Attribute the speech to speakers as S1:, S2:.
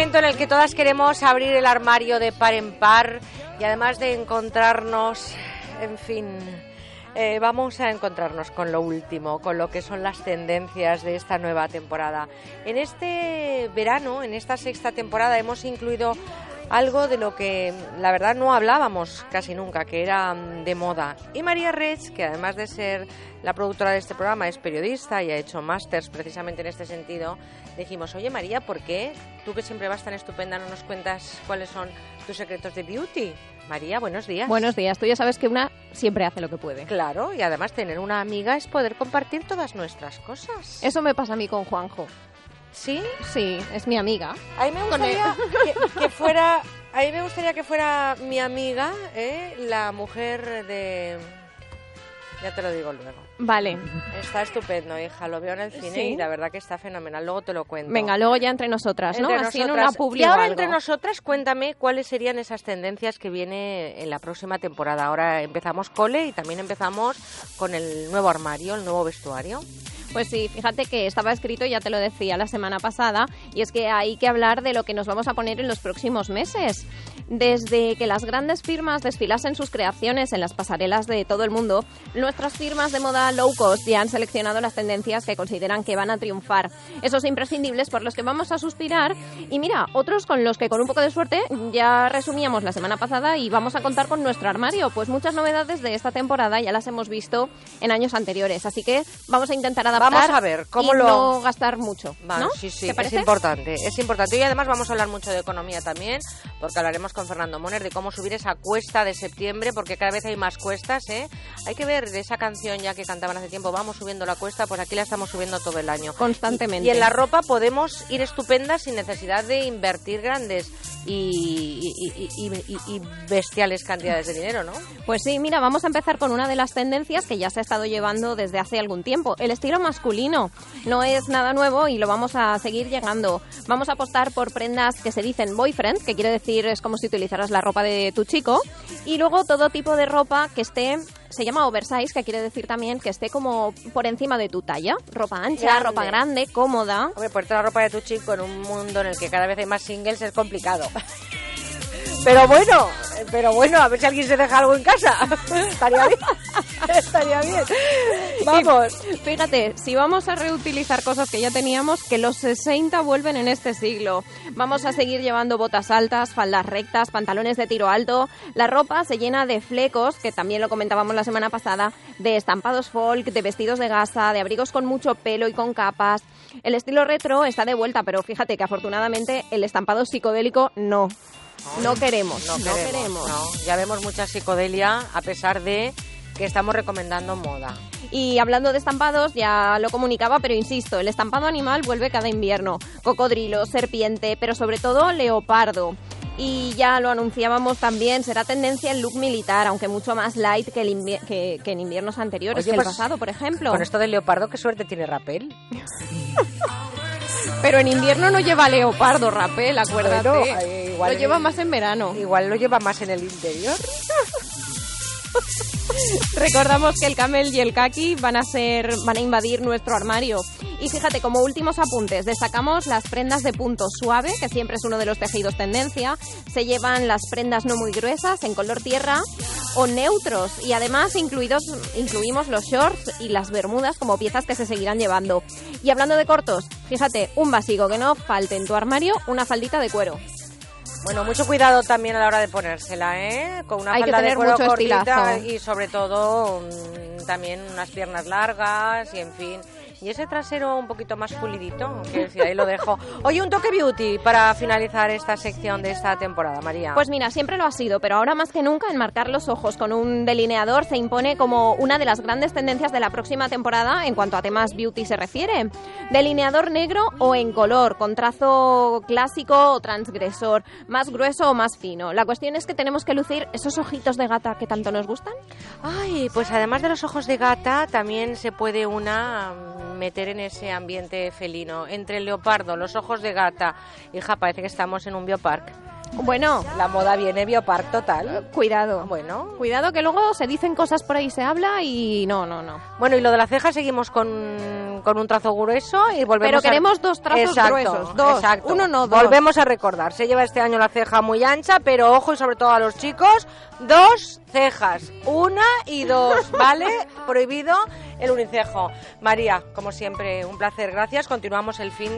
S1: momento en el que todas queremos abrir el armario de par en par y además de encontrarnos, en fin, eh, vamos a encontrarnos con lo último, con lo que son las tendencias de esta nueva temporada. En este verano, en esta sexta temporada, hemos incluido algo de lo que la verdad no hablábamos casi nunca, que era mm, de moda. Y María Rech, que además de ser la productora de este programa, es periodista y ha hecho másters precisamente en este sentido, dijimos, oye María, ¿por qué tú que siempre vas tan estupenda no nos cuentas cuáles son tus secretos de beauty? María, buenos días.
S2: Buenos días. Tú ya sabes que una siempre hace lo que puede.
S1: Claro, y además tener una amiga es poder compartir todas nuestras cosas.
S2: Eso me pasa a mí con Juanjo.
S1: ¿Sí?
S2: Sí, es mi amiga.
S1: A mí me gustaría que, que, fuera, a mí me gustaría que fuera mi amiga, ¿eh? la mujer de ya te lo digo luego.
S2: Vale.
S1: Está estupendo, hija. Lo veo en el cine y la verdad que está fenomenal. Luego te lo cuento.
S2: Venga, luego ya entre nosotras, ¿no? Así en una
S1: Y ahora entre nosotras, cuéntame cuáles serían esas tendencias que viene en la próxima temporada. Ahora empezamos cole y también empezamos con el nuevo armario, el nuevo vestuario.
S2: Pues sí, fíjate que estaba escrito, ya te lo decía la semana pasada, y es que hay que hablar de lo que nos vamos a poner en los próximos meses. Desde que las grandes firmas desfilasen sus creaciones en las pasarelas de todo el mundo, nuestras firmas de moda low cost ya han seleccionado las tendencias que consideran que van a triunfar. Esos imprescindibles por los que vamos a suspirar y mira, otros con los que con un poco de suerte ya resumíamos la semana pasada y vamos a contar con nuestro armario, pues muchas novedades de esta temporada ya las hemos visto en años anteriores, así que vamos a intentar adaptar
S1: Vamos a ver cómo
S2: y
S1: lo
S2: no gastar mucho,
S1: vale,
S2: ¿no?
S1: Sí, sí, es importante, es importante. Y además vamos a hablar mucho de economía también, porque hablaremos con Fernando Moner de cómo subir esa cuesta de septiembre, porque cada vez hay más cuestas, ¿eh? Hay que ver de esa canción ya que cantaban hace tiempo, vamos subiendo la cuesta, pues aquí la estamos subiendo todo el año.
S2: Constantemente.
S1: Y, y en la ropa podemos ir estupendas sin necesidad de invertir grandes y, y, bestiales cantidades de dinero, ¿no?
S2: Pues sí, mira, vamos a empezar con una de las tendencias que ya se ha estado llevando desde hace algún tiempo, el estilo masculino. No es nada nuevo y lo vamos a seguir llegando. Vamos a apostar por prendas que se dicen boyfriend, que quiere decir es como si utilizaras la ropa de tu chico, y luego todo tipo de ropa que esté se llama oversize, que quiere decir también que esté como por encima de tu talla. Ropa ancha, grande. ropa grande, cómoda.
S1: Hombre, ponerte la ropa de tu chico en un mundo en el que cada vez hay más singles es complicado. Pero bueno, pero bueno, a ver si alguien se deja algo en casa. Estaría bien. Estaría bien. Vamos.
S2: fíjate, si vamos a reutilizar cosas que ya teníamos, que los 60 vuelven en este siglo. Vamos a seguir llevando botas altas, faldas rectas, pantalones de tiro alto. La ropa se llena de flecos, que también lo comentábamos la semana pasada, de estampados folk, de vestidos de gasa, de abrigos con mucho pelo y con capas. El estilo retro está de vuelta, pero fíjate que afortunadamente el estampado psicodélico no. No queremos, no, no queremos.
S1: No. Ya vemos mucha psicodelia a pesar de que estamos recomendando moda.
S2: Y hablando de estampados, ya lo comunicaba, pero insisto, el estampado animal vuelve cada invierno. Cocodrilo, serpiente, pero sobre todo leopardo. Y ya lo anunciábamos también, será tendencia el look militar, aunque mucho más light que, el que, que en inviernos anteriores, Oye, que el pues, pasado, por ejemplo.
S1: Con esto del leopardo, qué suerte tiene Rapel.
S2: Pero en invierno no lleva leopardo, Rapel, acuérdate. Bueno, igual lo lleva más en verano.
S1: Igual lo lleva más en el interior.
S2: Recordamos que el camel y el kaki van a ser van a invadir nuestro armario. Y fíjate, como últimos apuntes, destacamos las prendas de punto suave, que siempre es uno de los tejidos tendencia. Se llevan las prendas no muy gruesas, en color tierra o neutros. Y además incluidos, incluimos los shorts y las bermudas como piezas que se seguirán llevando. Y hablando de cortos, fíjate, un básico que no falte en tu armario, una faldita de cuero.
S1: Bueno, mucho cuidado también a la hora de ponérsela, ¿eh? Con una
S2: Hay
S1: falda
S2: que tener
S1: de cuero
S2: mucho
S1: cortita
S2: estilazo.
S1: y sobre todo mmm, también unas piernas largas y en fin. Y ese trasero un poquito más pulidito, que decir, ahí lo dejo. Oye, un toque beauty para finalizar esta sección de esta temporada, María.
S2: Pues mira, siempre lo ha sido, pero ahora más que nunca enmarcar los ojos con un delineador se impone como una de las grandes tendencias de la próxima temporada en cuanto a temas beauty se refiere. Delineador negro o en color, con trazo clásico o transgresor, más grueso o más fino. La cuestión es que tenemos que lucir esos ojitos de gata que tanto nos gustan.
S1: Ay, pues además de los ojos de gata, también se puede una meter en ese ambiente felino. Entre el leopardo, los ojos de gata, hija, parece que estamos en un biopark.
S2: Bueno,
S1: La moda viene biopark total.
S2: cuidado.
S1: Bueno,
S2: Cuidado que luego se dicen cosas por ahí, se habla y no, no, no.
S1: bueno, y lo de la ceja seguimos con, con un trazo grueso y volvemos
S2: Pero
S1: a-
S2: queremos dos trazos
S1: Exacto,
S2: gruesos, dos.
S1: exacto.
S2: Uno no, dos.
S1: Volvemos a recordar, se lleva este año la ceja muy ancha, pero ojo y sobre todo a los chicos, dos cejas, una y dos, ¿vale? Prohibido el unicejo. María, como siempre, un placer, gracias. Continuamos el fin